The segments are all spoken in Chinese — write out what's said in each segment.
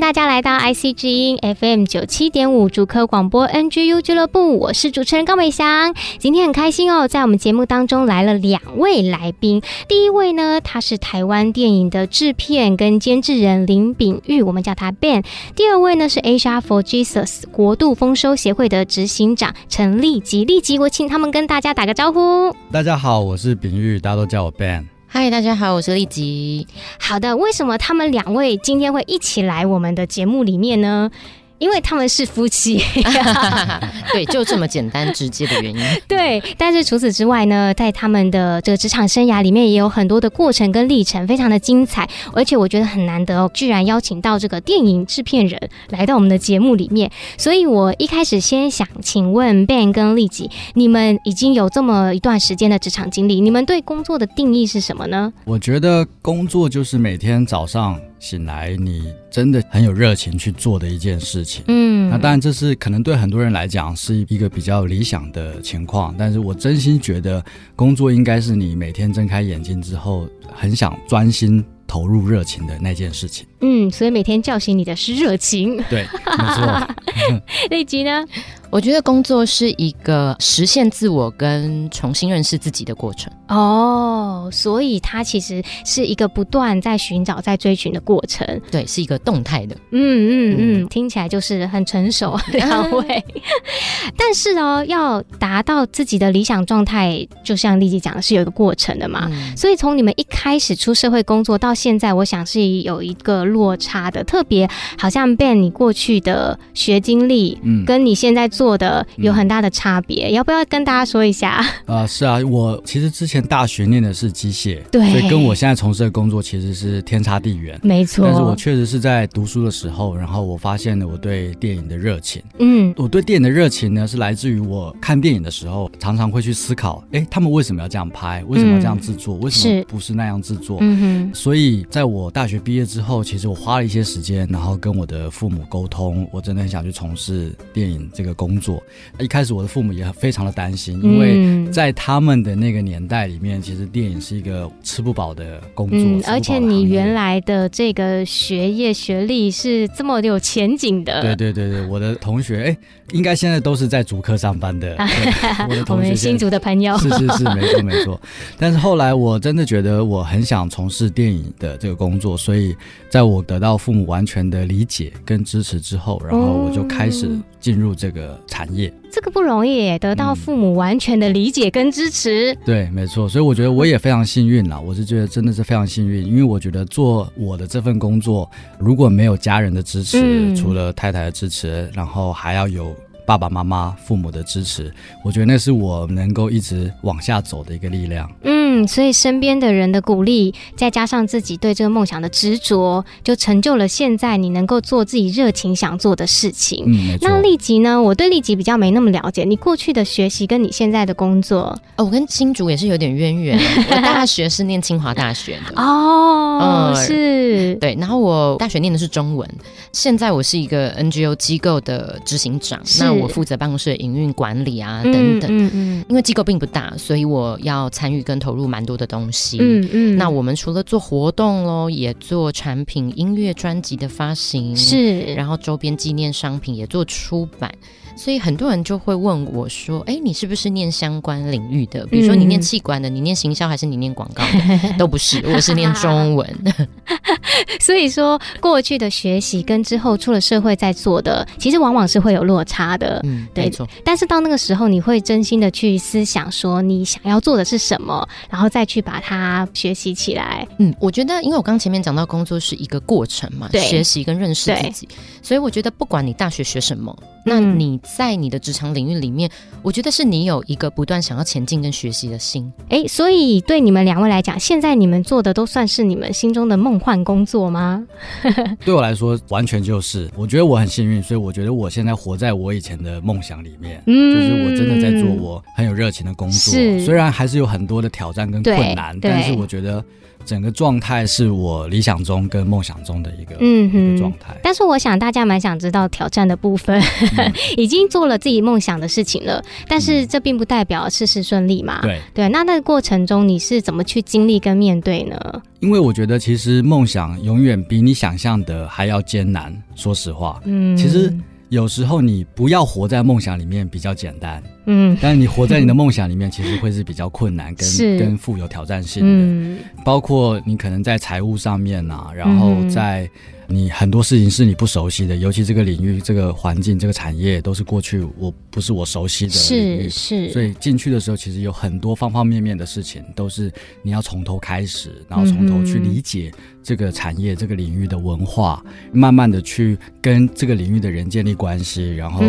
大家来到 IC 之音 FM 九七点五主科广播 NGU 俱乐部，我是主持人高美祥。今天很开心哦，在我们节目当中来了两位来宾。第一位呢，他是台湾电影的制片跟监制人林炳玉，我们叫他 Ben。第二位呢是 Asia for Jesus 国度丰收协会的执行长陈立吉。立吉，我请他们跟大家打个招呼。大家好，我是炳玉，大家都叫我 Ben。嗨，大家好，我是丽吉。好的，为什么他们两位今天会一起来我们的节目里面呢？因为他们是夫妻，对，就这么简单直接的原因。对，但是除此之外呢，在他们的这个职场生涯里面，也有很多的过程跟历程，非常的精彩。而且我觉得很难得哦，居然邀请到这个电影制片人来到我们的节目里面。所以我一开始先想请问 Ben 跟立吉，你们已经有这么一段时间的职场经历，你们对工作的定义是什么呢？我觉得工作就是每天早上。醒来，你真的很有热情去做的一件事情。嗯，那当然这是可能对很多人来讲是一个比较理想的情况，但是我真心觉得工作应该是你每天睁开眼睛之后很想专心投入热情的那件事情。嗯，所以每天叫醒你的是热情。对，没错。立吉呢？我觉得工作是一个实现自我跟重新认识自己的过程哦，所以它其实是一个不断在寻找、在追寻的过程。对，是一个动态的。嗯嗯嗯，嗯，听起来就是很成熟两位。但是哦，要达到自己的理想状态，就像丽吉讲的是有一个过程的嘛。嗯、所以从你们一开始出社会工作到现在，我想是有一个落差的。特别好像 Ben 你过去的学经历，嗯，跟你现在。做的有很大的差别，嗯，要不要跟大家说一下？啊、呃，是啊，我其实之前大学念的是机械，对，所以跟我现在从事的工作其实是天差地远，没错。但是我确实是在读书的时候，然后我发现了我对电影的热情。嗯，我对电影的热情呢，是来自于我看电影的时候，常常会去思考，哎，他们为什么要这样拍？为什么要这样制作？嗯，为什么不是那样制作？嗯哼。所以在我大学毕业之后，其实我花了一些时间，然后跟我的父母沟通，我真的很想去从事电影这个工作。一开始我的父母也非常的担心，因为在他们的那个年代里面，其实电影是一个吃不饱的工作。嗯，而且你原来的这个学业学历是这么有前景的。对对对对，我的同学哎，应该现在都是在主科上班的。我的同学，新竹的朋友。是是是，没错 没错。但是后来我真的觉得我很想从事电影的这个工作，所以在我得到父母完全的理解跟支持之后，然后我就开始进入这个产业。这个不容易，得到父母完全的理解跟支持。嗯、对，没错，所以我觉得我也非常幸运啦。我是觉得真的是非常幸运，因为我觉得做我的这份工作，如果没有家人的支持，嗯、除了太太的支持，然后还要有。爸爸妈妈、父母的支持，我觉得那是我能够一直往下走的一个力量。嗯，所以身边的人的鼓励，再加上自己对这个梦想的执着，就成就了现在你能够做自己热情想做的事情。嗯，那立吉呢？我对立吉比较没那么了解。你过去的学习跟你现在的工作，哦，我跟新竹也是有点渊源。我大学是念清华大学的哦，嗯，是对。然后我大学念的是中文，现在我是一个 NGO 机构的执行长。那我负责办公室的营运管理啊，等等。嗯嗯，嗯。因为机构并不大，所以我要参与跟投入蛮多的东西。嗯嗯。那我们除了做活动喽，也做产品、音乐专辑的发行，是。然后周边纪念商品也做出版。所以很多人就会问我说：“哎，你是不是念相关领域的？比如说你念器官的，你念行销还是你念广告的？都不是，我是念中文。”所以说，过去的学习跟之后出了社会在做的，其实往往是会有落差的。嗯，对，没错。但是到那个时候，你会真心的去思想，说你想要做的是什么，然后再去把它学习起来。嗯，我觉得，因为我刚前面讲到工作是一个过程嘛，对，学习跟认识自己，所以我觉得不管你大学学什么。那你在你的职场领域里面，我觉得是你有一个不断想要前进跟学习的心。哎，所以对你们两位来讲，现在你们做的都算是你们心中的梦幻工作吗？对我来说，完全就是。我觉得我很幸运，所以我觉得我现在活在我以前的梦想里面。嗯，就是我真的在做我很有热情的工作，是虽然还是有很多的挑战跟困难，但是我觉得。整个状态是我理想中跟梦想中的一个嗯哼状态，但是我想大家蛮想知道挑战的部分，嗯、已经做了自己梦想的事情了，但是这并不代表事事顺利嘛。对对，那那个过程中你是怎么去经历跟面对呢？因为我觉得其实梦想永远比你想象的还要艰难，说实话。嗯，其实。有时候你不要活在梦想里面比较简单，嗯，但是你活在你的梦想里面，其实会是比较困难跟跟富有挑战性的，嗯，包括你可能在财务上面啊，然后在。你很多事情是你不熟悉的，尤其这个领域、这个环境、这个产业都是过去我不是我熟悉的领域，是。是，所以进去的时候其实有很多方方面面的事情都是你要从头开始，然后从头去理解这个产业、这个领域的文化，慢慢的去跟这个领域的人建立关系，然后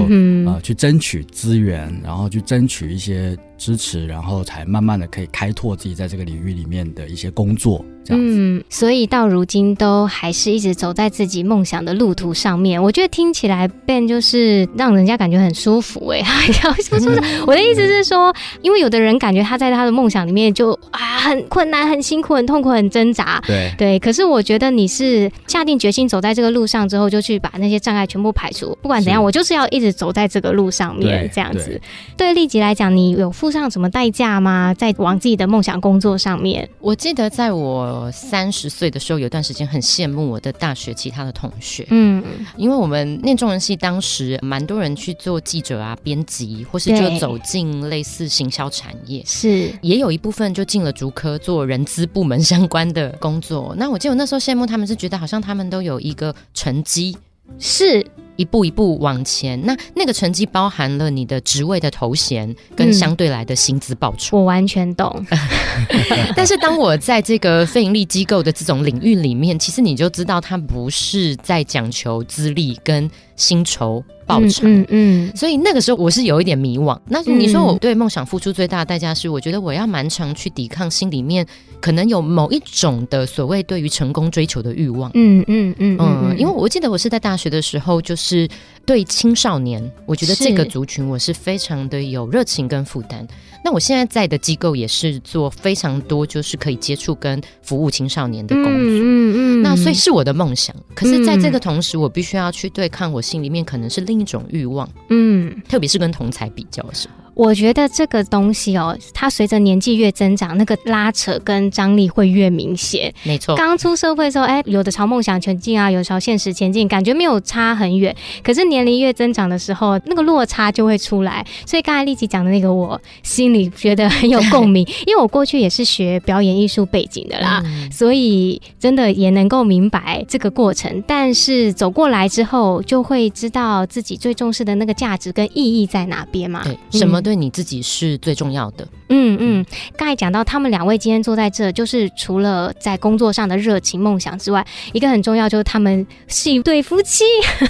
呃去争取资源，然后去争取一些支持，然后才慢慢的可以开拓自己在这个领域里面的一些工作。这样嗯，所以到如今都还是一直走在自己梦想的路途上面。我觉得听起来 Ben 就是让人家感觉很舒服哎、欸，是不是？我的意思是说，因为有的人感觉他在他的梦想里面就啊很困难、很辛苦、很痛苦、很挣扎。对对，可是我觉得你是下定决心走在这个路上之后，就去把那些障碍全部排除。不管怎样，我就是要一直走在这个路上面，这样子。对立即来讲，你有付上什么代价吗？在往自己的梦想工作上面？我记得在我。我三十岁的时候，有段时间很羡慕我的大学其他的同学，嗯，因为我们念中文系，当时蛮多人去做记者啊、编辑，或是就走进类似行销产业，是也有一部分就进了竹科做人资部门相关的工作。那我记得我那时候羡慕他们，是觉得好像他们都有一个成绩，是。一步一步往前，那那个成绩包含了你的职位的头衔跟相对来的薪资报酬。我完全懂。但是当我在这个非盈利机构的这种领域里面，其实你就知道，它不是在讲求资历跟薪酬报酬。嗯，嗯嗯，所以那个时候我是有一点迷惘。那你说我对梦想付出最大的代价是，我觉得我要蛮常去抵抗心里面可能有某一种的所谓对于成功追求的欲望。嗯嗯嗯嗯，因为我记得我是在大学的时候就是。是对青少年，我觉得这个族群我是非常的有热情跟负担。那我现在在的机构也是做非常多，就是可以接触跟服务青少年的工作。嗯嗯，嗯，那所以是我的梦想。可是在这个同时，我必须要去对抗我心里面可能是另一种欲望。嗯，特别是跟同才比较的时候。我觉得这个东西哦，它随着年纪越增长，那个拉扯跟张力会越明显。没错，刚出社会的时候，哎，有的朝梦想前进啊，有的朝现实前进，感觉没有差很远。可是年龄越增长的时候，那个落差就会出来。所以刚才立即讲的那个，我心里觉得很有共鸣，因为我过去也是学表演艺术背景的啦，嗯、所以真的也能够明白这个过程。但是走过来之后，就会知道自己最重视的那个价值跟意义在哪边嘛。对，什么？对你自己是最重要的。嗯嗯，刚才讲到他们两位今天坐在这，就是除了在工作上的热情梦想之外，一个很重要就是他们是一对夫妻。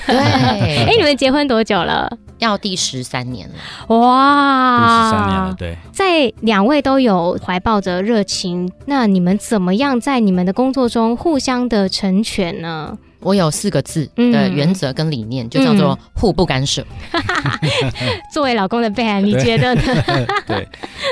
对，哎、欸，你们结婚多久了？要第十三年了。哇，第十三年了。对，在两位都有怀抱着热情，那你们怎么样在你们的工作中互相的成全呢？我有四个字的原则跟理念，嗯、就叫做互不干涉。作为老公的 Ben，你觉得呢？对，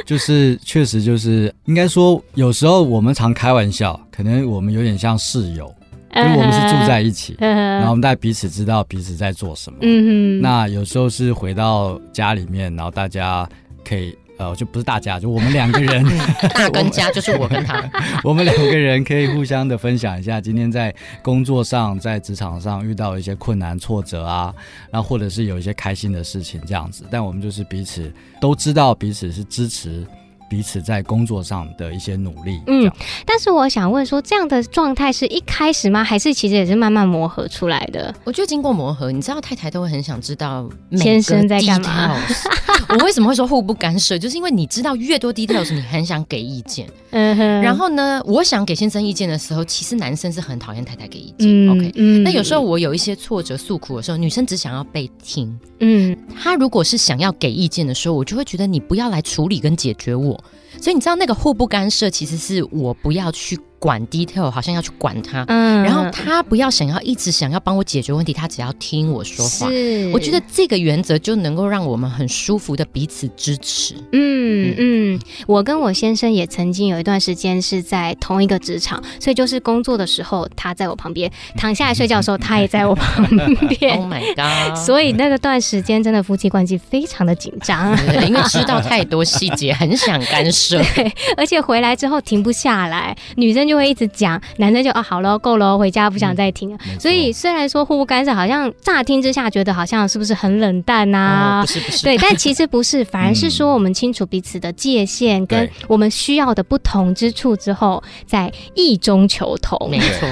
就是确实就是应该说，有时候我们常开玩笑，可能我们有点像室友，因为我们是住在一起，嗯、然后我们大家彼此知道彼此在做什么。嗯哼，那有时候是回到家里面，然后大家可以。呃，就不是大家，就我们两个人 大跟家就是我跟他，我们两个人可以互相的分享一下今天在工作上、在职场上遇到一些困难挫折啊，然后或者是有一些开心的事情这样子，但我们就是彼此都知道彼此是支持彼此在工作上的一些努力。嗯，但是我想问说，这样的状态是一开始吗？还是其实也是慢慢磨合出来的？我觉得经过磨合，你知道太太都会很想知道先生在干嘛。我为什么会说互不干涉？就是因为你知道越多 details，你很想给意见。嗯哼。然后呢，我想给先生意见的时候，其实男生是很讨厌太太给意见。嗯、OK。嗯。那有时候我有一些挫折诉苦的时候，女生只想要被听。嗯。他如果是想要给意见的时候，我就会觉得你不要来处理跟解决我。所以你知道那个互不干涉，其实是我不要去。管 detail 好像要去管他，嗯，然后他不要想要一直想要帮我解决问题，他只要听我说话。是，我觉得这个原则就能够让我们很舒服的彼此支持。嗯嗯，我跟我先生也曾经有一段时间是在同一个职场，所以就是工作的时候他在我旁边，躺下来睡觉的时候他也在我旁 边。Oh my god！所以那个段时间真的夫妻关系非常的紧张，因为知道太多细节，很想干涉。对，而且回来之后停不下来，女生就会一直讲，男生就啊好了，够了，回家不想再听了。嗯、所以虽然说互不干涉，好像乍听之下觉得好像是不是很冷淡呐、啊？不是不是，对，但其实不是，反而是说我们清楚彼此的界限跟我们需要的不同之处之后，在意中求同。没错，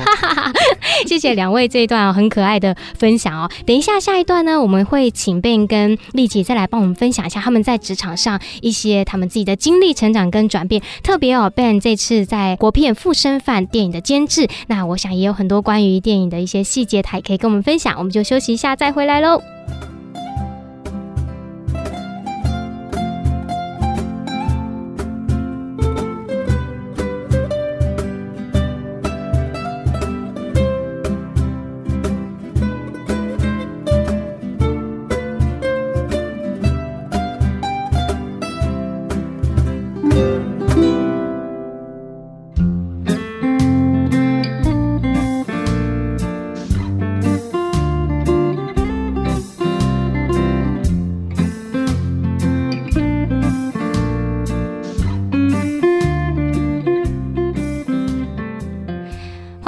谢谢两位这一段很可爱的分享哦。等一下下一段呢，我们会请 Ben 跟丽姐再来帮我们分享一下他们在职场上一些他们自己的经历、成长跟转变。特别哦，Ben 这次在国片《复身犯》电影的监制，那我想也有很多关于电影的一些细节，他也可以跟我们分享。我们就休息一下，再回来喽。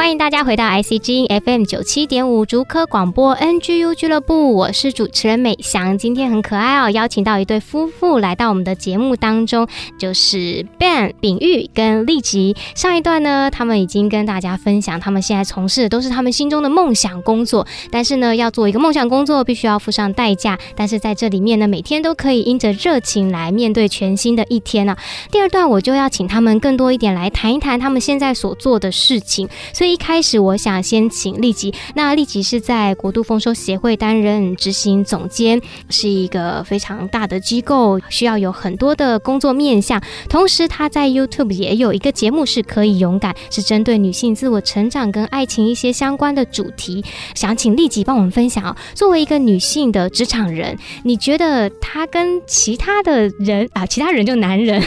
欢迎大家回到 IC 之音 FM 九七点五竹科广播 NGU 俱乐部，我是主持人美翔。今天很可爱哦，邀请到一对夫妇来到我们的节目当中，就是 Ben 秉玉跟丽吉。上一段呢，他们已经跟大家分享，他们现在从事的都是他们心中的梦想工作。但是呢，要做一个梦想工作，必须要付上代价。但是在这里面呢，每天都可以因着热情来面对全新的一天呢、啊。第二段我就要请他们更多一点来谈一谈他们现在所做的事情。所以开开始，我想先请立吉。那立吉是在国度丰收协会担任执行总监，是一个非常大的机构，需要有很多的工作面向。同时，他在 YouTube 也有一个节目，是可以勇敢，是针对女性自我成长跟爱情一些相关的主题。想请立吉帮我们分享哦。作为一个女性的职场人，你觉得她跟其他的人啊，其他人就男人，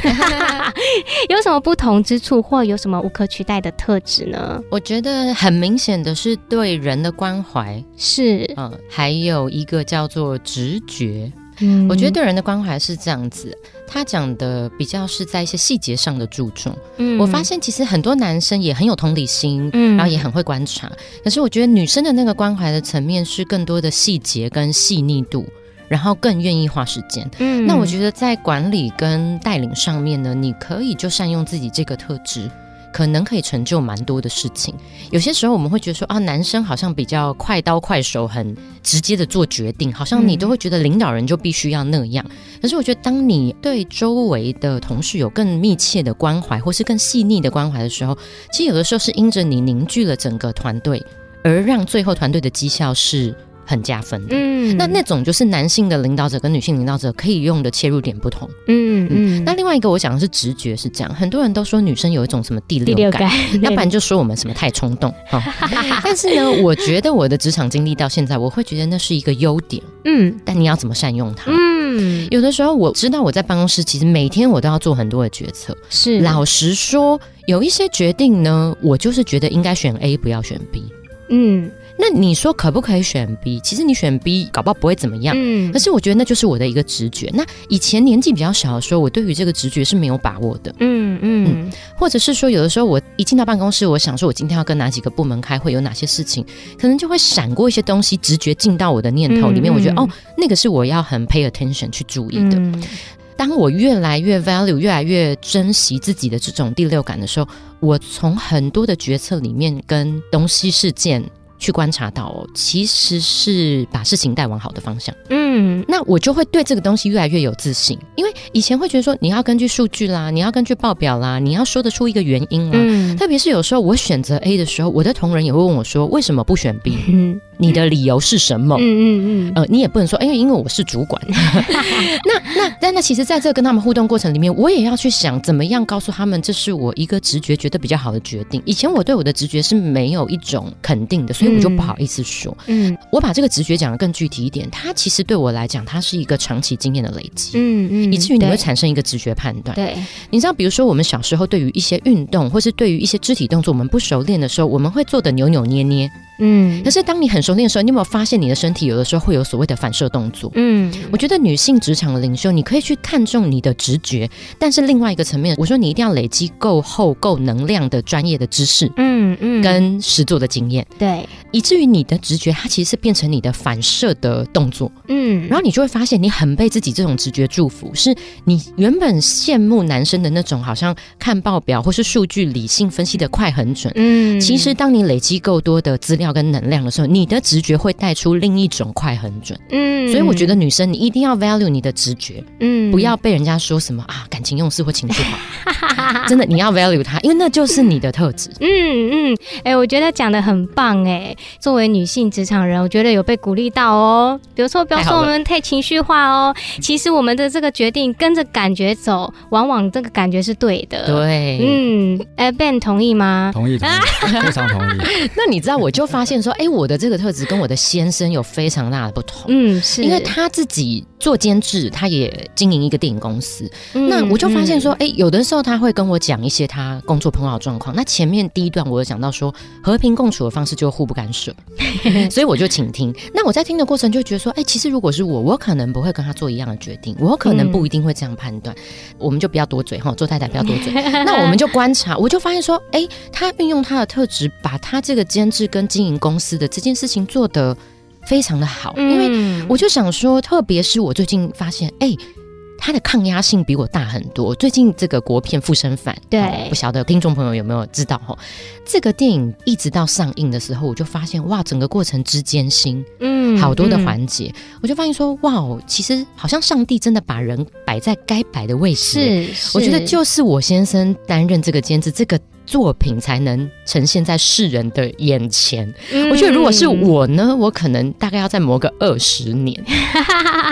有什么不同之处，或有什么无可取代的特质呢？我觉得。很明显的是对人的关怀是，嗯，还有一个叫做直觉。嗯，我觉得对人的关怀是这样子，他讲的比较是在一些细节上的注重。嗯，我发现其实很多男生也很有同理心，嗯，然后也很会观察。可是我觉得女生的那个关怀的层面是更多的细节跟细腻度，然后更愿意花时间。嗯，那我觉得在管理跟带领上面呢，你可以就善用自己这个特质。可能可以成就蛮多的事情。有些时候我们会觉得说啊，男生好像比较快刀快手，很直接的做决定，好像你都会觉得领导人就必须要那样。可是我觉得，当你对周围的同事有更密切的关怀，或是更细腻的关怀的时候，其实有的时候是因着你凝聚了整个团队，而让最后团队的绩效是。很加分的，嗯，那那种就是男性的领导者跟女性领导者可以用的切入点不同，嗯嗯。那另外一个我讲的是直觉是这样，很多人都说女生有一种什么第六感，第六感，要不然就说我们什么太冲动，哦。但是呢，我觉得我的职场经历到现在，我会觉得那是一个优点，嗯。但你要怎么善用它？嗯，有的时候我知道我在办公室，其实每天我都要做很多的决策，是。老实说，有一些决定呢，我就是觉得应该选 A，不要选 B，嗯。那你说可不可以选 B？其实你选 B 搞不好不会怎么样。嗯，可是我觉得那就是我的一个直觉。那以前年纪比较小的时候，我对于这个直觉是没有把握的。嗯嗯，嗯，或者是说有的时候我一进到办公室，我想说我今天要跟哪几个部门开会，有哪些事情，可能就会闪过一些东西，直觉进到我的念头里面。我觉得哦，那个是我要很 pay attention 去注意的。嗯当我越来越 value，越来越珍惜自己的这种第六感的时候，我从很多的决策里面跟东西事件。去观察到，其实是把事情带往好的方向。那我就会对这个东西越来越有自信，因为以前会觉得说，你要根据数据啦，你要根据报表啦，你要说得出一个原因啦。嗯，特别是有时候我选择 A 的时候，我的同仁也会问我说，为什么不选 B？嗯。你的理由是什么？嗯嗯嗯，呃，你也不能说，因为因为我是主管。那那但那其实，在这跟他们互动过程里面，我也要去想怎么样告诉他们，这是我一个直觉觉得比较好的决定。以前我对我的直觉是没有一种肯定的，所以我就不好意思说。嗯，我把这个直觉讲得更具体一点，它其实对我来讲，它是一个长期经验的累积。嗯嗯，以至于你会产生一个直觉判断。对，你知道，比如说我们小时候对于一些运动，或是对于一些肢体动作，我们不熟练的时候，我们会做的扭扭捏捏。嗯，可是当你很熟练的时候，你有没有发现你的身体有的时候会有所谓的反射动作？嗯，我觉得女性职场的领袖，你可以去看重你的直觉，但是另外一个层面，我说你一定要累积够厚、够能量的专业的知识，嗯嗯，跟实作的经验，对，以至于你的直觉它其实是变成你的反射的动作，嗯，然后你就会发现你很被自己这种直觉祝福，是你原本羡慕男生的那种好像看报表或是数据理性分析的快很准，嗯，其实当你累积够多的资料。跟能量的时候，你的直觉会带出另一种快很准。嗯，所以我觉得女生你一定要 value 你的直觉，嗯，不要被人家说什么啊感情用事或情绪化，真的你要 value 它，因为那就是你的特质。嗯嗯，哎、欸，我觉得讲的很棒哎、欸。作为女性职场人，我觉得有被鼓励到哦。比如说，不要说我们太情绪化哦。其实我们的这个决定跟着感觉走，往往这个感觉是对的。对，嗯，哎、欸、Ben 同意吗？同意，同意，非常同意。那你知道，我就发。发现说，哎，我的这个特质跟我的先生有非常大的不同。嗯，是因为他自己做监制，他也经营一个电影公司。嗯、那我就发现说，哎，有的时候他会跟我讲一些他工作碰到的状况。那前面第一段我有讲到说，和平共处的方式就互不干涉，所以我就倾听。那我在听的过程就觉得说，哎，其实如果是我，我可能不会跟他做一样的决定，我可能不一定会这样判断。嗯、我们就不要多嘴哈，做太太不要多嘴。那我们就观察，我就发现说，哎，他运用他的特质，把他这个监制跟经营。公司的这件事情做得非常的好，因为我就想说，特别是我最近发现，哎，它的抗压性比我大很多。最近这个国片《附身犯》，对，不晓得听众朋友有没有知道哈？这个电影一直到上映的时候，我就发现哇，整个过程之艰辛，嗯，好多的环节，我就发现说，哇，其实好像上帝真的把人摆在该摆的位置。是，是我觉得就是我先生担任这个监制，这个。作品才能呈现在世人的眼前。嗯、我觉得，如果是我呢，我可能大概要再磨个二十年。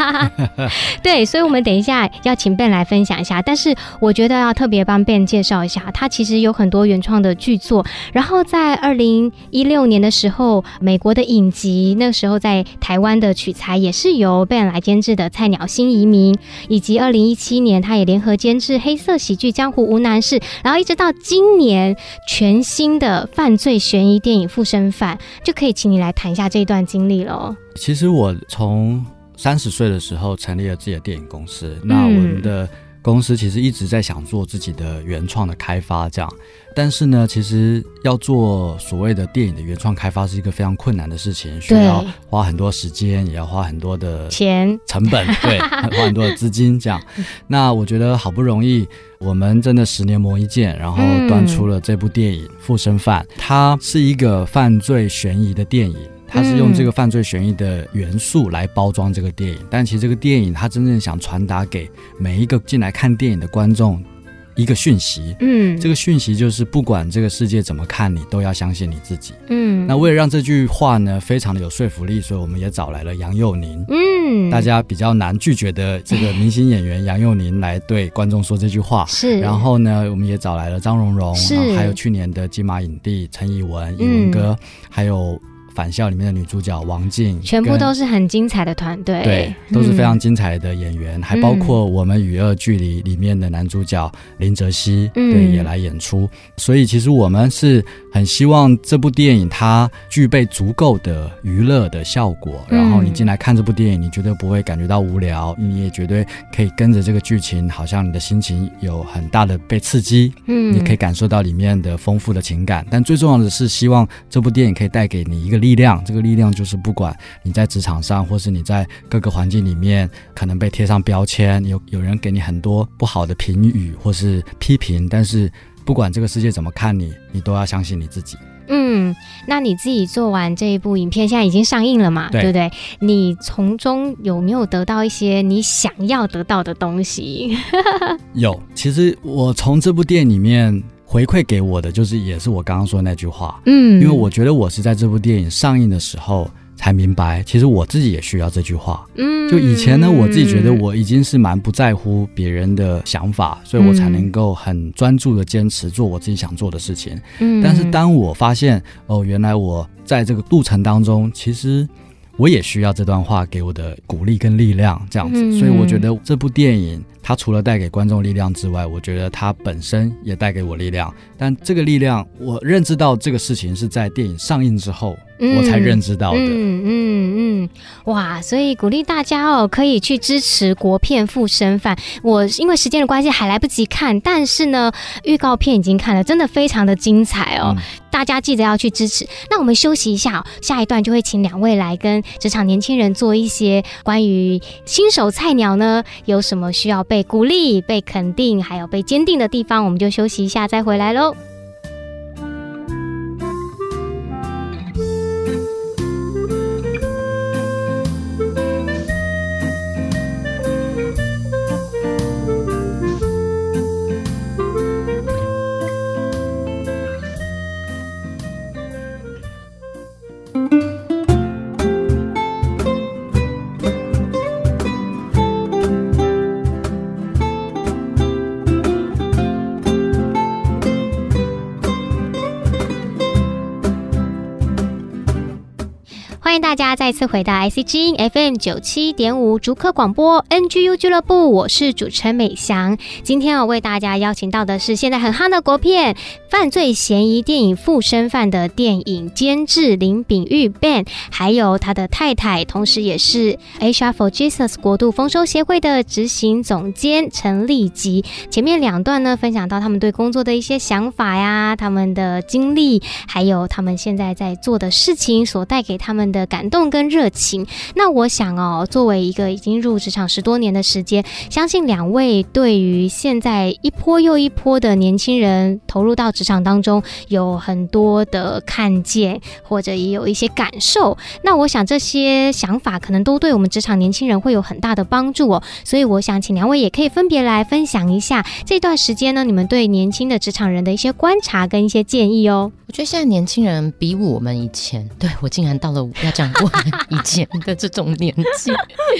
对，所以，我们等一下要请 Ben 来分享一下。但是，我觉得要特别帮 Ben 介绍一下，他其实有很多原创的剧作。然后，在二零一六年的时候，美国的影集，那个时候在台湾的取材也是由 Ben 来监制的《菜鸟新移民》，以及二零一七年，他也联合监制黑色喜剧《江湖无难事》，然后一直到今年。全新的犯罪悬疑电影《附身犯》，就可以请你来谈一下这一段经历喽。其实我从三十岁的时候成立了自己的电影公司，嗯、那我们的公司其实一直在想做自己的原创的开发，这样。但是呢，其实要做所谓的电影的原创开发是一个非常困难的事情，需要花很多时间，也要花很多的钱。成本，对，花很多的资金这样。那我觉得好不容易，我们真的十年磨一剑，然后端出了这部电影《附身犯》，它是一个犯罪悬疑的电影，它是用这个犯罪悬疑的元素来包装这个电影。但其实这个电影它真正想传达给每一个进来看电影的观众。一个讯息，嗯，这个讯息就是不管这个世界怎么看你，都要相信你自己，嗯。那为了让这句话呢非常的有说服力，所以我们也找来了杨佑宁，嗯，大家比较难拒绝的这个明星演员杨佑宁来对观众说这句话，是。然后呢，我们也找来了张榕容，是，还有去年的金马影帝陈以文，以文哥，嗯、还有。返校里面的女主角王静，全部都是很精彩的团队，对，都是非常精彩的演员，嗯、还包括我们《与恶距离》里面的男主角林哲熙，嗯、对，也来演出。所以其实我们是很希望这部电影它具备足够的娱乐的效果，然后你进来看这部电影，你绝对不会感觉到无聊，你也绝对可以跟着这个剧情，好像你的心情有很大的被刺激，嗯，你可以感受到里面的丰富的情感。但最重要的是，希望这部电影可以带给你一个力。力量，这个力量就是不管你在职场上，或是你在各个环境里面，可能被贴上标签，有有人给你很多不好的评语或是批评，但是不管这个世界怎么看你，你都要相信你自己。嗯，那你自己做完这一部影片，现在已经上映了嘛？对，对不对？你从中有没有得到一些你想要得到的东西？有，其实我从这部电影里面回馈给我的，就是也是我刚刚说的那句话。嗯，因为我觉得我是在这部电影上映的时候。才明白，其实我自己也需要这句话。嗯，就以前呢，我自己觉得我已经是蛮不在乎别人的想法，所以我才能够很专注的坚持做我自己想做的事情。嗯，但是当我发现，哦，原来我在这个路程当中，其实我也需要这段话给我的鼓励跟力量，这样子。所以我觉得这部电影。它除了带给观众力量之外，我觉得它本身也带给我力量。但这个力量，我认知到这个事情是在电影上映之后，嗯、我才认知到的。嗯嗯嗯，哇！所以鼓励大家哦，可以去支持国片《复生饭》。我因为时间的关系还来不及看，但是呢，预告片已经看了，真的非常的精彩哦。嗯、大家记得要去支持。那我们休息一下，下一段就会请两位来跟职场年轻人做一些关于新手菜鸟呢，有什么需要。被鼓励、被肯定，还有被坚定的地方，我们就休息一下，再回来喽。家再次回到 IC 之音 FM 九七点五竹科广播 NGU 俱乐部，我是主持人美翔。今天我为大家邀请到的是现在很夯的国片《犯罪嫌疑电影附身犯》的电影监制林炳玉 Ben，还有他的太太，同时也是 Asia for Jesus 国度丰收协会的执行总监陈丽吉。前面两段呢，分享到他们对工作的一些想法呀，他们的经历，还有他们现在在做的事情所带给他们的。感动跟热情，那我想哦，作为一个已经入职场十多年的时间，相信两位对于现在一波又一波的年轻人投入到职场当中，有很多的看见，或者也有一些感受。那我想这些想法可能都对我们职场年轻人会有很大的帮助哦。所以我想请两位也可以分别来分享一下这段时间呢，你们对年轻的职场人的一些观察跟一些建议哦。我觉得现在年轻人比我们以前，对，我竟然到了要讲我们以前的这种年纪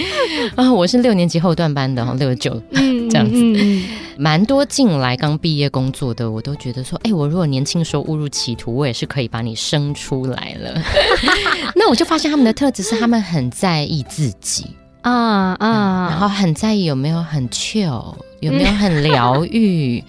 啊！我是六年级后段班的哈，六九这样子，蛮多进来刚毕业工作的，我都觉得说，哎、欸，我如果年轻时候误入歧途，我也是可以把你生出来了。那我就发现他们的特质是，他们很在意自己啊啊、嗯，然后很在意有没有很 chill。有没有很疗愈？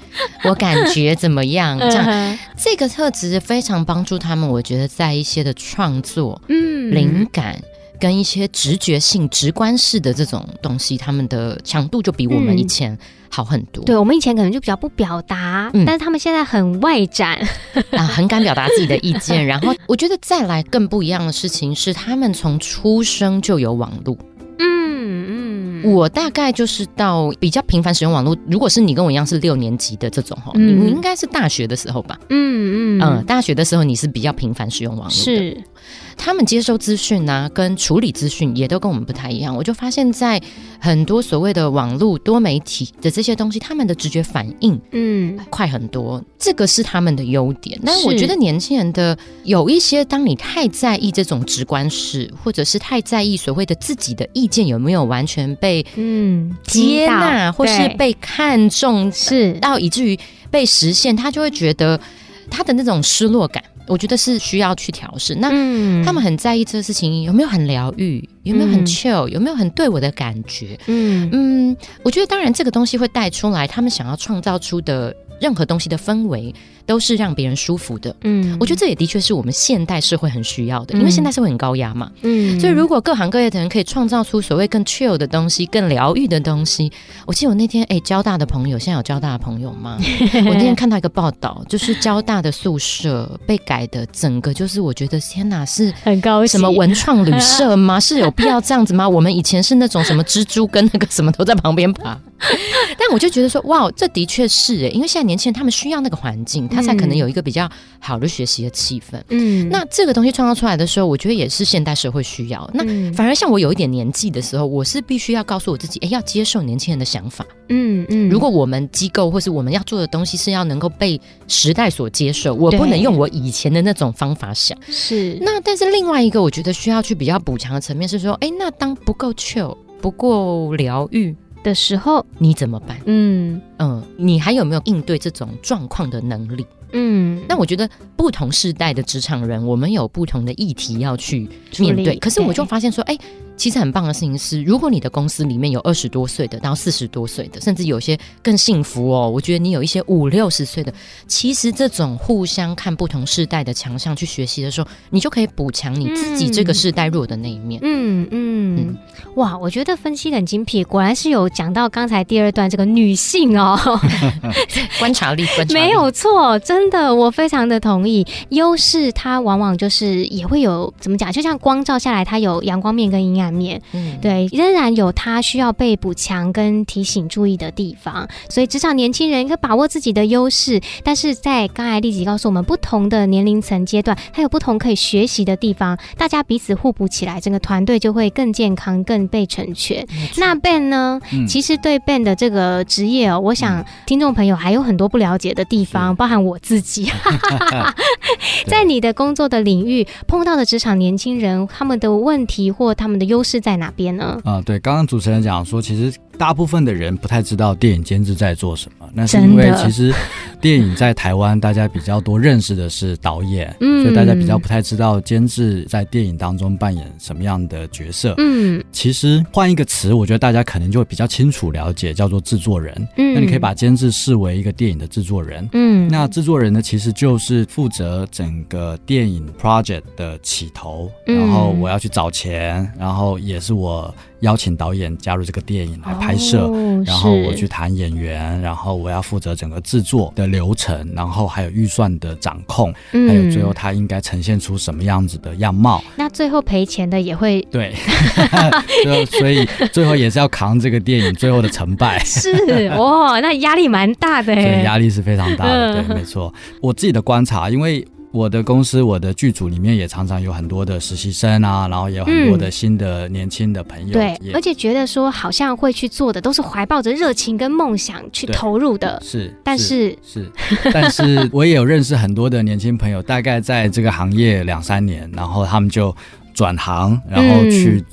我感觉怎么样？这样这个特质非常帮助他们。我觉得在一些的创作、嗯，灵感跟一些直觉性、直观式的这种东西，他们的强度就比我们以前好很多。对，我们以前可能就比较不表达，但是他们现在很外展啊，很敢表达自己的意见。然后我觉得再来更不一样的事情是，他们从出生就有网络。我大概就是到比较频繁使用网络。如果是你跟我一样是六年级的这种哈，你你应该是大学的时候吧？嗯嗯嗯，大学的时候你是比较频繁使用网络的。是。他们接收资讯啊，跟处理资讯也都跟我们不太一样。我就发现，在很多所谓的网络多媒体的这些东西，他们的直觉反应，嗯，快很多。这个是他们的优点。但我觉得年轻人的有一些，当你太在意这种直观式，或者是太在意所谓的自己的意见有没有完全被嗯接纳，或是被看重，是到以至于被实现，他就会觉得他的那种失落感。我觉得是需要去调试。那他们很在意这个事情有没有很疗愈，有没有很 chill，有没有很对我的感觉。嗯嗯，我觉得当然这个东西会带出来他们想要创造出的任何东西的氛围都是让别人舒服的。嗯，我觉得这也的确是我们现代社会很需要的，因为现代社会很高压嘛。嗯，所以如果各行各业的人可以创造出所谓更 chill 的东西、更疗愈的东西，我记得我那天哎，交大的朋友，现在有交大的朋友吗？我那天看到一个报道，就是交大的宿舍被改的整个，就是我觉得天哪，是很高。什么文创旅社吗？是有必要这样子吗？我们以前是那种什么蜘蛛跟那个什么都在旁边爬。但我就觉得说，哇，这的确是诶，因为现在年轻人他们需要那个环境，他才可能有一个比较好的学习的气氛。嗯，那这个东西创造出来的时候，我觉得也是现代社会需要。那反而像我有一点年纪的时候，我是必须要告诉我自己，哎，要接受年轻人的想法。嗯嗯，如果我们机构或是我们要做的东西是要能够被时代所接受，我不能用我以前的那种方法想。是。那但是另外一个，我觉得需要去比较补强的层面是说，哎，那当不够 chill，不够疗愈。的时候你怎么办？嗯嗯，你还有没有应对这种状况的能力？嗯，那我觉得不同世代的职场人，我们有不同的议题要去面对。可是我就发现说，哎。其实很棒的事情是，如果你的公司里面有二十多岁的到四十多岁的，甚至有些更幸福哦。我觉得你有一些五六十岁的，其实这种互相看不同世代的强项去学习的时候，你就可以补强你自己这个世代弱的那一面。嗯嗯嗯，哇，我觉得分析很精辟，果然是有讲到刚才第二段这个女性哦 观察力，观察力没有错，真的，我非常的同意。优势它往往就是也会有怎么讲，就像光照下来，它有阳光面跟阴暗面，嗯，对，仍然有他需要被补强跟提醒注意的地方，所以职场年轻人可以把握自己的优势，但是在刚才立即告诉我们，不同的年龄层阶段，还有不同可以学习的地方，大家彼此互补起来，整个团队就会更健康、更被成全。那 Ben 呢？嗯、其实对 Ben 的这个职业哦，我想听众朋友还有很多不了解的地方，包含我自己，在你的工作的领域碰到的职场年轻人，他们的问题或他们的优。优势在哪边呢？啊、对，刚刚主持人讲说，其实大部分的人不太知道电影监制在做什么。那是因为其实电影在台湾，大家比较多认识的是导演，嗯，所以大家比较不太知道监制在电影当中扮演什么样的角色。嗯，其实换一个词，我觉得大家可能就会比较清楚了解，叫做制作人。嗯，那你可以把监制视为一个电影的制作人。嗯，那制作人呢，其实就是负责整个电影 project 的起头，然后我要去找钱，然后也是我。邀请导演加入这个电影来拍摄，哦、然后我去谈演员，然后我要负责整个制作的流程，然后还有预算的掌控，嗯、还有最后他应该呈现出什么样子的样貌。那最后赔钱的也会对，所以最后也是要扛这个电影最后的成败。是哦，那压力蛮大的，对，压力是非常大的，对，没错。我自己的观察，因为。我的公司，我的剧组里面也常常有很多的实习生啊，然后也有很多的新的年轻的朋友。对，而且觉得说好像会去做的都是怀抱着热情跟梦想去投入的。是，但是是，但是我也有认识很多的年轻朋友，大概在这个行业两三年，然后他们就转行，然后去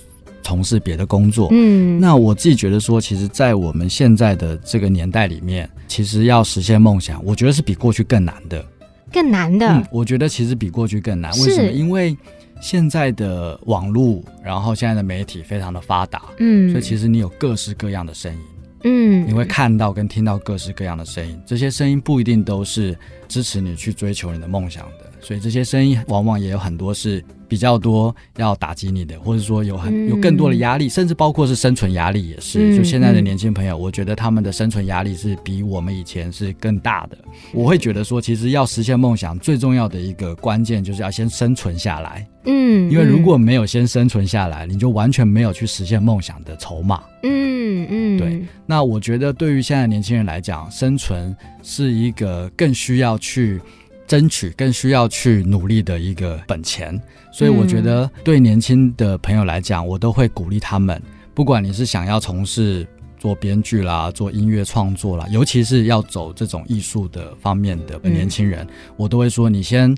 从事别的工作。嗯，那我自己觉得说，其实，在我们现在的这个年代里面，其实要实现梦想，我觉得是比过去更难的。更难的，嗯，我觉得其实比过去更难。为什么？因为现在的网络，然后现在的媒体非常的发达，嗯，所以其实你有各式各样的声音，嗯，你会看到跟听到各式各样的声音，这些声音不一定都是支持你去追求你的梦想的，所以这些声音往往也有很多是。比较多要打击你的，或者说有很有更多的压力，嗯、甚至包括是生存压力也是。嗯、就现在的年轻朋友，我觉得他们的生存压力是比我们以前是更大的。我会觉得说，其实要实现梦想，最重要的一个关键就是要先生存下来。嗯，因为如果没有先生存下来，你就完全没有去实现梦想的筹码。嗯嗯，对。那我觉得对于现在的年轻人来讲，生存是一个更需要去。争取更需要去努力的一个本钱，所以我觉得对年轻的朋友来讲，我都会鼓励他们，不管你是想要从事做编剧啦、做音乐创作啦，尤其是要走这种艺术的方面的年轻人，我都会说，你先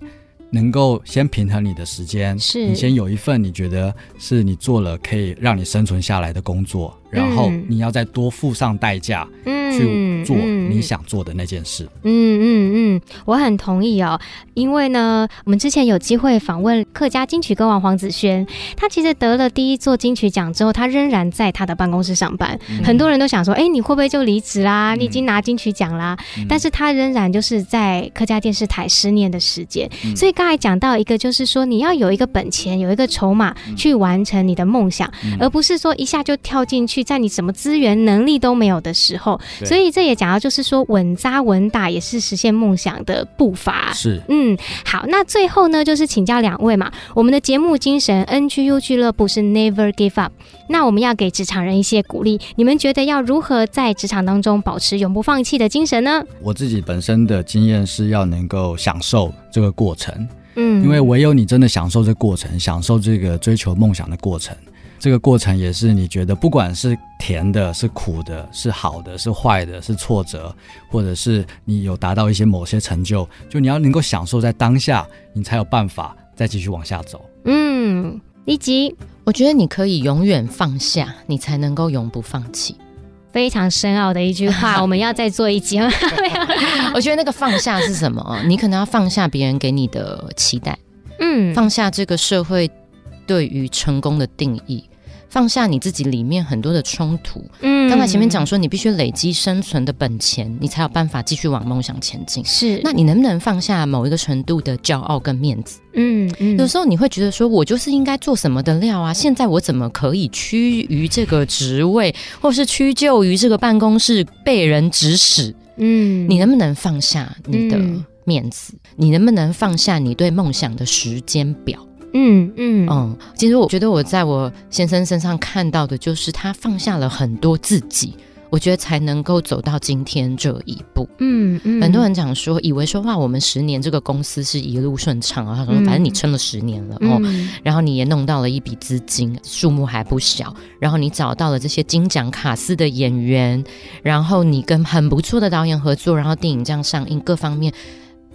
能够先平衡你的时间，是你先有一份你觉得是你做了可以让你生存下来的工作。然后你要再多付上代价，嗯，去做你想做的那件事。嗯嗯嗯，我很同意哦，因为呢，我们之前有机会访问客家金曲歌王黄子轩，他其实得了第一座金曲奖之后，他仍然在他的办公室上班。嗯、很多人都想说，哎，你会不会就离职啦？你已经拿金曲奖啦？嗯、但是他仍然就是在客家电视台十年的时间。嗯、所以刚才讲到一个，就是说你要有一个本钱，有一个筹码去完成你的梦想，嗯、而不是说一下就跳进去。在你什么资源能力都没有的时候，所以这也讲到，就是说稳扎稳打也是实现梦想的步伐。是，嗯，好，那最后呢，就是请教两位嘛，我们的节目精神 NGU 俱乐部是 Never Give Up，那我们要给职场人一些鼓励，你们觉得要如何在职场当中保持永不放弃的精神呢？我自己本身的经验是要能够享受这个过程，嗯，因为唯有你真的享受这个过程，享受这个追求梦想的过程。这个过程也是你觉得，不管是甜的、是苦的、是好的、是坏的、是挫折，或者是你有达到一些某些成就，就你要能够享受在当下，你才有办法再继续往下走。嗯，立即，我觉得你可以永远放下，你才能够永不放弃。非常深奥的一句话，我们要再做一集。我觉得那个放下是什么？你可能要放下别人给你的期待，嗯，放下这个社会对于成功的定义。放下你自己里面很多的冲突。嗯，刚才前面讲说，你必须累积生存的本钱，你才有办法继续往梦想前进。是，那你能不能放下某一个程度的骄傲跟面子？嗯嗯，有时候你会觉得说，我就是应该做什么的料啊，现在我怎么可以屈于这个职位，或是屈就于这个办公室被人指使？嗯，你能不能放下你的面子？嗯，你能不能放下你对梦想的时间表？嗯嗯嗯，其实我觉得我在我先生身上看到的就是他放下了很多自己，我觉得才能够走到今天这一步。嗯嗯，很多人讲说，以为说哇，我们十年这个公司是一路顺畅啊，他说反正你撑了十年了哦，然后你也弄到了一笔资金，数目还不小，然后你找到了这些金奖卡司的演员，然后你跟很不错的导演合作，然后电影这样上映，各方面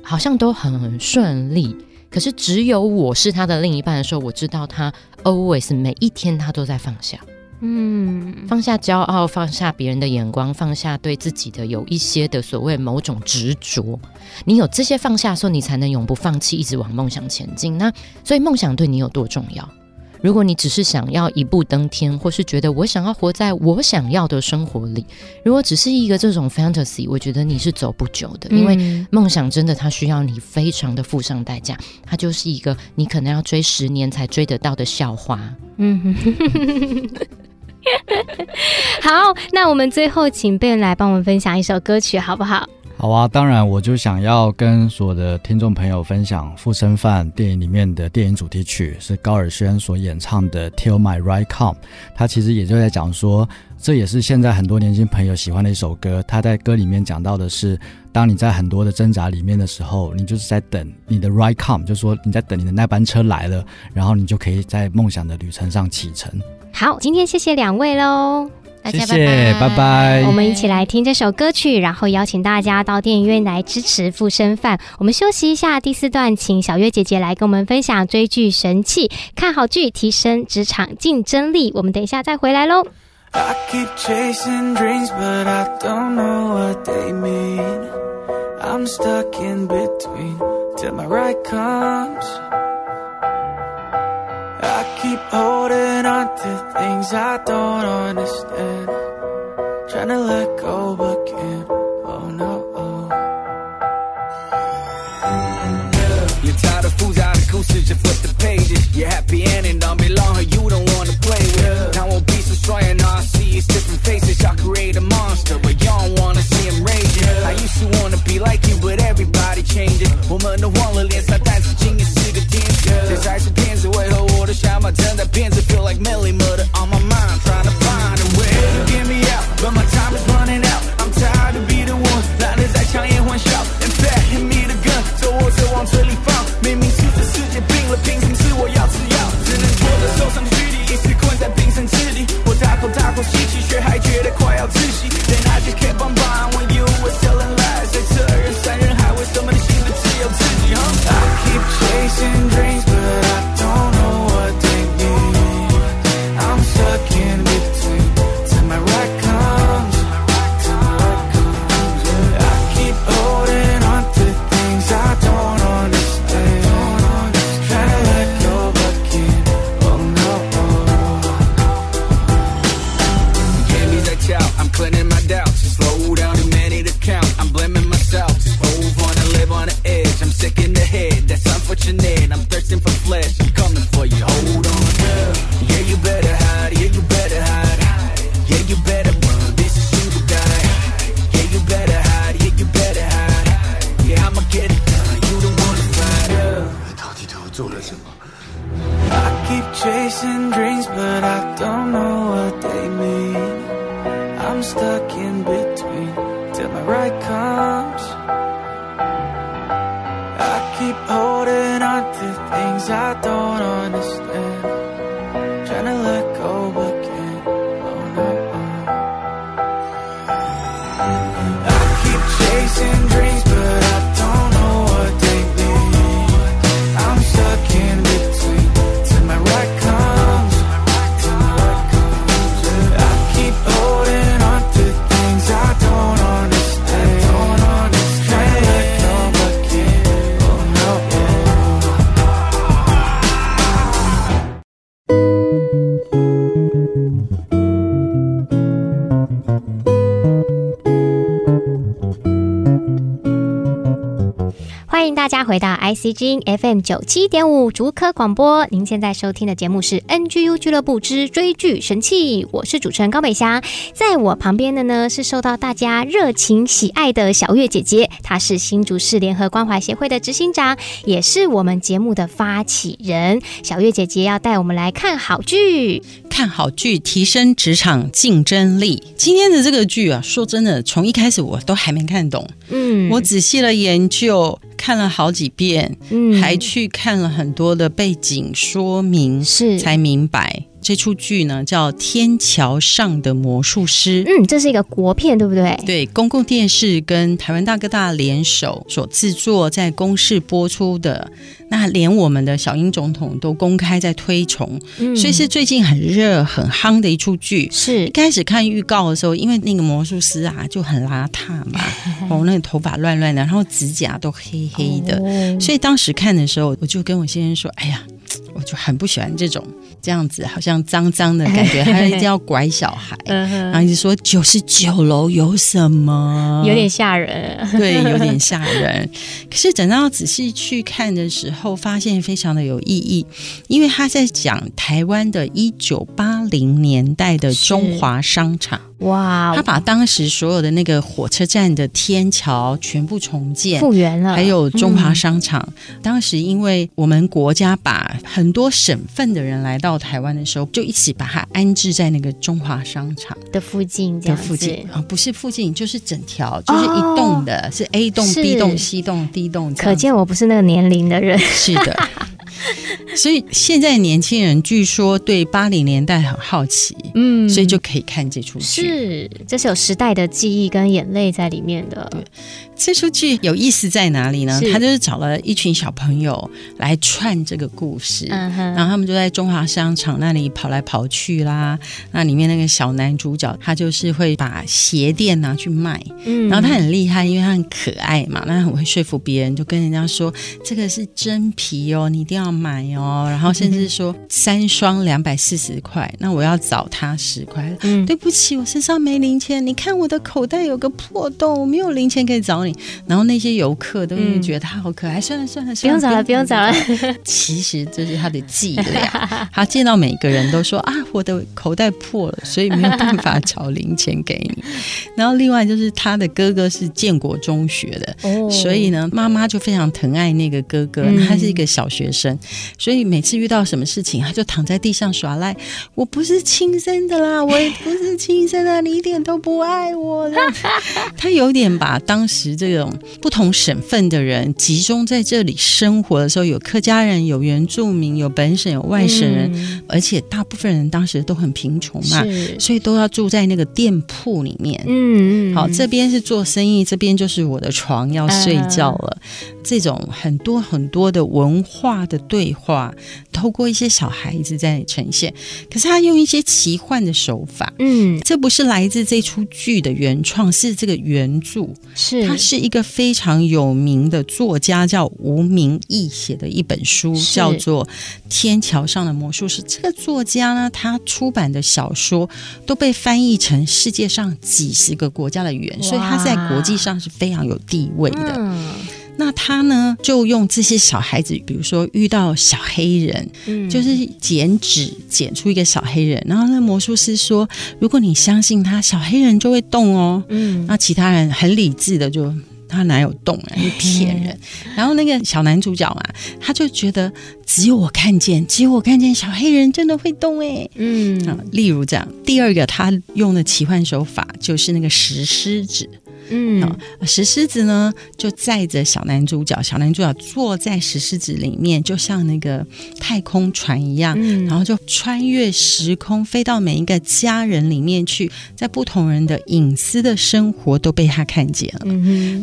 好像都很顺利。可是只有我是他的另一半的时候，我知道他 always 每一天他都在放下，嗯，放下骄傲，放下别人的眼光，放下对自己的有一些的所谓某种执着。你有这些放下的时候，你才能永不放弃，一直往梦想前进。那所以梦想对你有多重要？如果你只是想要一步登天，或是觉得我想要活在我想要的生活里，如果只是一个这种 fantasy，我觉得你是走不久的。因为梦想真的它需要你非常的付上代价，它就是一个你可能要追十年才追得到的校花。嗯，好，那我们最后请 Ben 来帮我们分享一首歌曲，好不好？好啊，当然，我就想要跟所有的听众朋友分享《附身犯》电影里面的电影主题曲，是高尔宣所演唱的《Till My Right Come》。他其实也就在讲说，这也是现在很多年轻朋友喜欢的一首歌。他在歌里面讲到的是，当你在很多的挣扎里面的时候，你就是在等你的 Right Come，就是说你在等你的那班车来了，然后你就可以在梦想的旅程上启程。好，今天谢谢两位喽。大家拜拜我们一起来听这首歌曲然后邀请大家到电影院来支持附身饭我们休息一下第四段请小月姐姐来跟我们分享追剧神器看好剧提升职场竞争力我们等一下再回来喽 i keep chasing dreams but i don't know what they mean i'm stuck in between till my right comes I keep holding on to things I don't understand. Trying to let go, but can't. Oh no. You're tired of fools out of gooses, you flip the pages. You're happy ending, don't belong here, you don't wanna play with. Now won't be so and I see it's different faces. I create a monster, but y'all don't wanna see him raging. I used to wanna be like you, but everybody changed it. 我们的忘了脸，撒旦是今夜四个点，这才是骗子为何。the shower, turn the pins and feel like Millie Murder on my mind, trying to 大家回到 IC 之音 FM 九七点五竹科广播。您现在收听的节目是 NGU 俱乐部之追剧神器，我是主持人高美霞。在我旁边的呢是受到大家热情喜爱的小月姐姐，她是新竹市联合关怀协会的执行长，也是我们节目的发起人。小月姐姐要带我们来看好剧，看好剧提升职场竞争力。今天的这个剧啊，说真的，从一开始我都还没看懂，嗯，我仔细了研究。看了好几遍，嗯，还去看了很多的背景说明，是才明白。这出剧呢叫《天桥上的魔术师》，嗯，这是一个国片，对不对？对，公共电视跟台湾大哥大联手所制作，在公视播出的。那连我们的小英总统都公开在推崇，嗯，所以是最近很热很夯的一出剧。是一开始看预告的时候，因为那个魔术师啊就很邋遢嘛，哦，那个头发乱乱的，然后指甲都黑黑的，哦，所以当时看的时候，我就跟我先生说：“哎呀。”我就很不喜欢这种这样子，好像脏脏的感觉，还一定要拐小孩，然后一直说九十九楼有什么，有点吓人，对，有点吓人。可是等到仔细去看的时候，发现非常的有意义，因为他在讲台湾的一九八零年代的中华商场。哇！他把当时所有的那个火车站的天桥全部重建复原了，还有中华商场。嗯、当时因为我们国家把很多省份的人来到台湾的时候，就一起把它安置在那个中华商场的附近，的附近啊，不是附近，就是整条，就是一栋的，哦、是 A 栋、B 栋、C 栋、D 栋。可见我不是那个年龄的人。是的。所以现在年轻人据说对八零年代很好奇，嗯，所以就可以看这出戏。是，这是有时代的记忆跟眼泪在里面的。对，这出剧有意思在哪里呢？他就是找了一群小朋友来串这个故事，然后他们就在中华商场那里跑来跑去啦。那里面那个小男主角，他就是会把鞋垫拿去卖，嗯，然后他很厉害，因为他很可爱嘛，那很会说服别人，就跟人家说这个是真皮哦，你一定要买哦，然后甚至说三双两百四十块，那我要找他十块。嗯，对不起，我身上没零钱。你看我的口袋有个破洞，我没有零钱可以找你。然后那些游客都会觉得他好可爱。算了算了，不用找了，不用找了。其实这是他的伎俩。他见到每个人都说啊，我的口袋破了，所以没有办法找零钱给你。然后另外就是他的哥哥是建国中学的，哦，所以呢，妈妈就非常疼爱那个哥哥。他是一个小学生。所以每次遇到什么事情，他就躺在地上耍赖。我不是亲生的啦，我也不是亲生的，你一点都不爱我了。他有点把当时这种不同省份的人集中在这里生活的时候，有客家人，有原住民，有本省，有外省人，嗯、而且大部分人当时都很贫穷嘛，所以都要住在那个店铺里面。嗯嗯，好，这边是做生意，这边就是我的床，要睡觉了。嗯、这种很多很多的文化的对话，透过一些小孩子在呈现，可是他用一些奇幻的手法，嗯，这不是来自这出剧的原创，是这个原著，是。他是一个非常有名的作家，叫吴明义写的一本书，叫做《天桥上的魔术师》。这个作家呢，他出版的小说都被翻译成世界上几十个国家的语言，所以他在国际上是非常有地位的。嗯那他呢，就用这些小孩子，比如说遇到小黑人，嗯，就是剪纸剪出一个小黑人，然后那魔术师说，如果你相信他，小黑人就会动哦，嗯，那其他人很理智的就他哪有动啊？你骗人！然后那个小男主角啊，他就觉得只有我看见，只有我看见小黑人真的会动哎。嗯啊，例如这样，第二个他用的奇幻手法就是那个石狮子。嗯，石狮子呢，就载着小男主角，小男主角坐在石狮子里面，就像那个太空船一样，嗯、然后就穿越时空，飞到每一个家人里面去，在不同人的隐私的生活都被他看见了。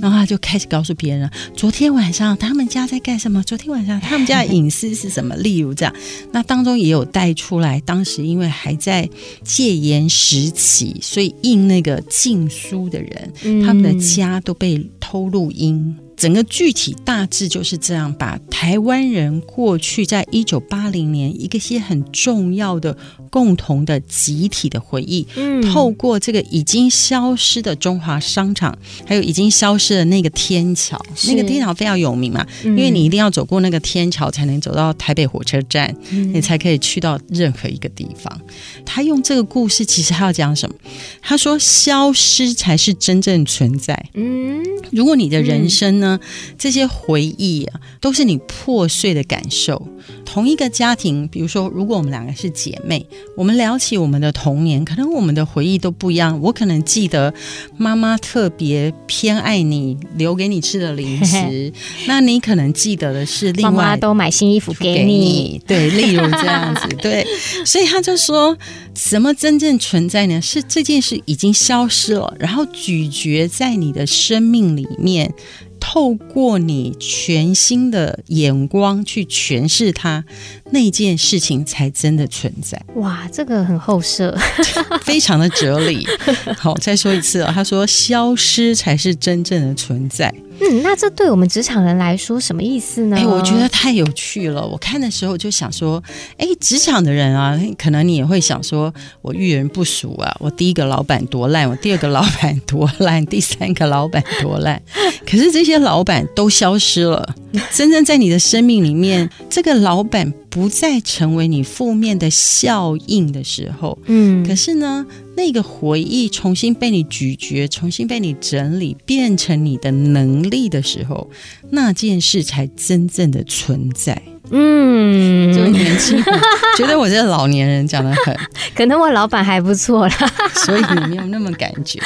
然后他就开始告诉别人，昨天晚上他们家在干什么？昨天晚上他们家的隐私是什么？例如这样，那当中也有带出来，当时因为还在戒严时期，所以印那个禁书的人，嗯他们的家都被偷录音。整个具体大致就是这样，把台湾人过去在一九八零年一个些很重要的共同的集体的回忆，嗯，透过这个已经消失的中华商场，还有已经消失的那个天桥，那个天桥非常有名嘛，嗯，因为你一定要走过那个天桥才能走到台北火车站，嗯，你才可以去到任何一个地方。他用这个故事，其实他要讲什么？他说，消失才是真正存在。嗯，如果你的人生呢？这些回忆啊，都是你破碎的感受。同一个家庭，比如说，如果我们两个是姐妹，我们聊起我们的童年，可能我们的回忆都不一样。我可能记得妈妈特别偏爱你留给你吃的零食，那你可能记得的是另外妈妈都买新衣服给你，给你，对，例如这样子，对。所以他就说，什么真正存在呢？是这件事已经消失了，然后咀嚼在你的生命里面。透过你全新的眼光去诠释它，那件事情才真的存在。哇，这个很后设，非常的哲理。好，再说一次哦，他说：“消失才是真正的存在。”嗯，那这对我们职场人来说什么意思呢？哎，我觉得太有趣了。我看的时候就想说，哎，职场的人啊，可能你也会想说，我遇人不淑啊，我第一个老板多烂，我第二个老板多烂，第三个老板多烂。可是这些老板都消失了，真正在你的生命里面，这个老板不再成为你负面的效应的时候，嗯，可是呢，那个回忆重新被你咀嚼，重新被你整理，变成你的能力的时候，那件事才真正的存在。嗯，就年轻，觉得我这个老年人讲的很，可能我老板还不错啦，所以你没有那么感觉。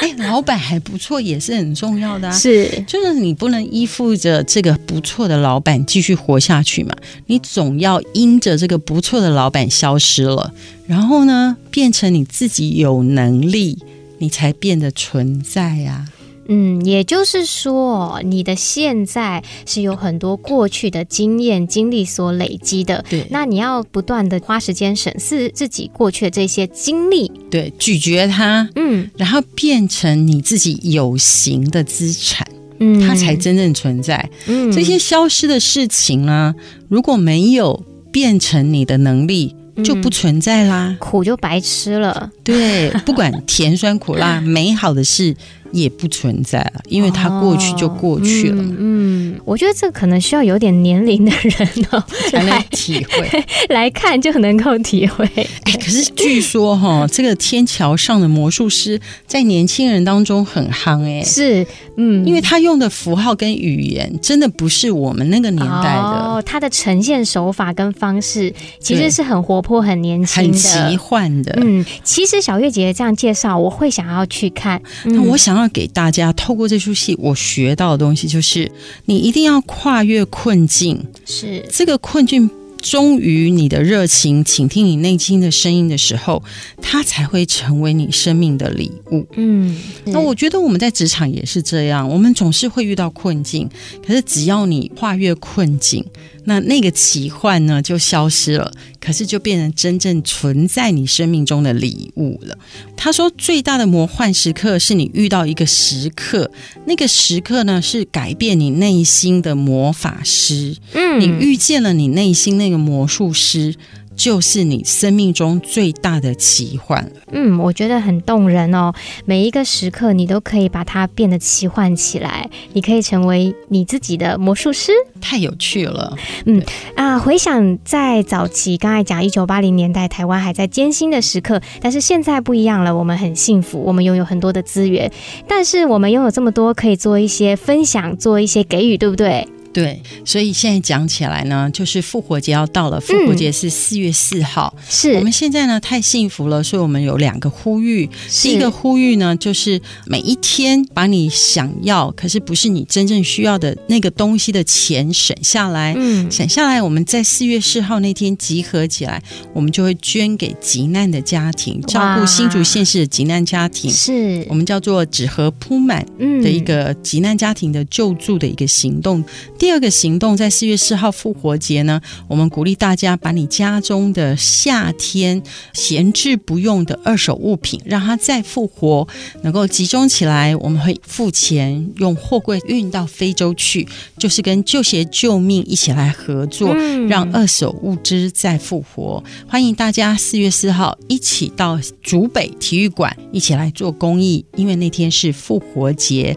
哎，老板还不错也是很重要的啊，是，就是你不能依附着这个不错的老板继续活下去嘛，你总要因着这个不错的老板消失了，然后呢，变成你自己有能力，你才变得存在呀。嗯，也就是说，你的现在是有很多过去的经验、经历所累积的。对，那你要不断的花时间审视自己过去的这些经历，对，咀嚼它，嗯，然后变成你自己有形的资产，嗯，它才真正存在。嗯，这些消失的事情呢，如果没有变成你的能力，就不存在啦，苦就白吃了。对，不管甜酸苦辣，美好的事。也不存在了，因为它过去就过去了。哦、嗯，嗯，我觉得这可能需要有点年龄的人哦，才能体会 来看就能够体会。哎，可是据说哈，这个天桥上的魔术师在年轻人当中很夯哎，是，嗯，因为他用的符号跟语言真的不是我们那个年代的，哦，他的呈现手法跟方式其实是很活泼、很年轻、很奇幻的。嗯，其实小月姐姐这样介绍，我会想要去看。那、嗯、我想。要给大家透过这出戏，我学到的东西就是，你一定要跨越困境，是这个困境。忠于你的热情，倾听你内心的声音的时候，它才会成为你生命的礼物。嗯，那我觉得我们在职场也是这样，我们总是会遇到困境，可是只要你跨越困境，那那个奇幻呢就消失了，可是就变成真正存在你生命中的礼物了。他说，最大的魔幻时刻是你遇到一个时刻，那个时刻呢是改变你内心的魔法师。嗯，你遇见了你内心那个魔术师，就是你生命中最大的奇幻。嗯，我觉得很动人哦。每一个时刻，你都可以把它变得奇幻起来。你可以成为你自己的魔术师，太有趣了。嗯啊，回想在早期，刚才讲一九八零年代，台湾还在艰辛的时刻，但是现在不一样了，我们很幸福，我们拥有很多的资源，但是我们拥有这么多，可以做一些分享，做一些给予，对不对？对，所以现在讲起来呢，就是复活节要到了。复活节是四月四号，是、嗯、我们现在呢太幸福了，所以我们有两个呼吁。第一个呼吁呢，就是每一天把你想要可是不是你真正需要的那个东西的钱省下来，嗯，省下来，我们在四月四号那天集合起来，我们就会捐给急难的家庭，照顾新竹县市的急难家庭。是。我们叫做纸盒铺满的一个急难家庭的救助的一个行动。第二个行动在四月四号复活节呢，我们鼓励大家把你家中的夏天闲置不用的二手物品，让它再复活，能够集中起来。我们会付钱用货柜运到非洲去，就是跟旧鞋救命一起来合作，让二手物资再复活。欢迎大家四月四号一起到竹北体育馆一起来做公益，因为那天是复活节。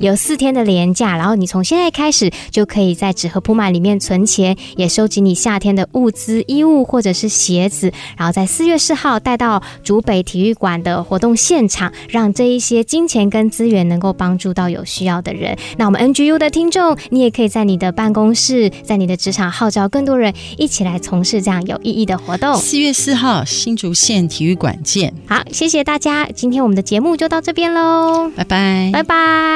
有四天的连假，然后你从现在开始就可以在纸盒铺满里面存钱，也收集你夏天的物资、衣物或者是鞋子，然后在四月四号带到竹北体育馆的活动现场，让这一些金钱跟资源能够帮助到有需要的人。那我们 NGU 的听众，你也可以在你的办公室、在你的职场号召更多人一起来从事这样有意义的活动。四月四号，新竹县体育馆见。好，谢谢大家，今天我们的节目就到这边喽，拜拜，拜拜。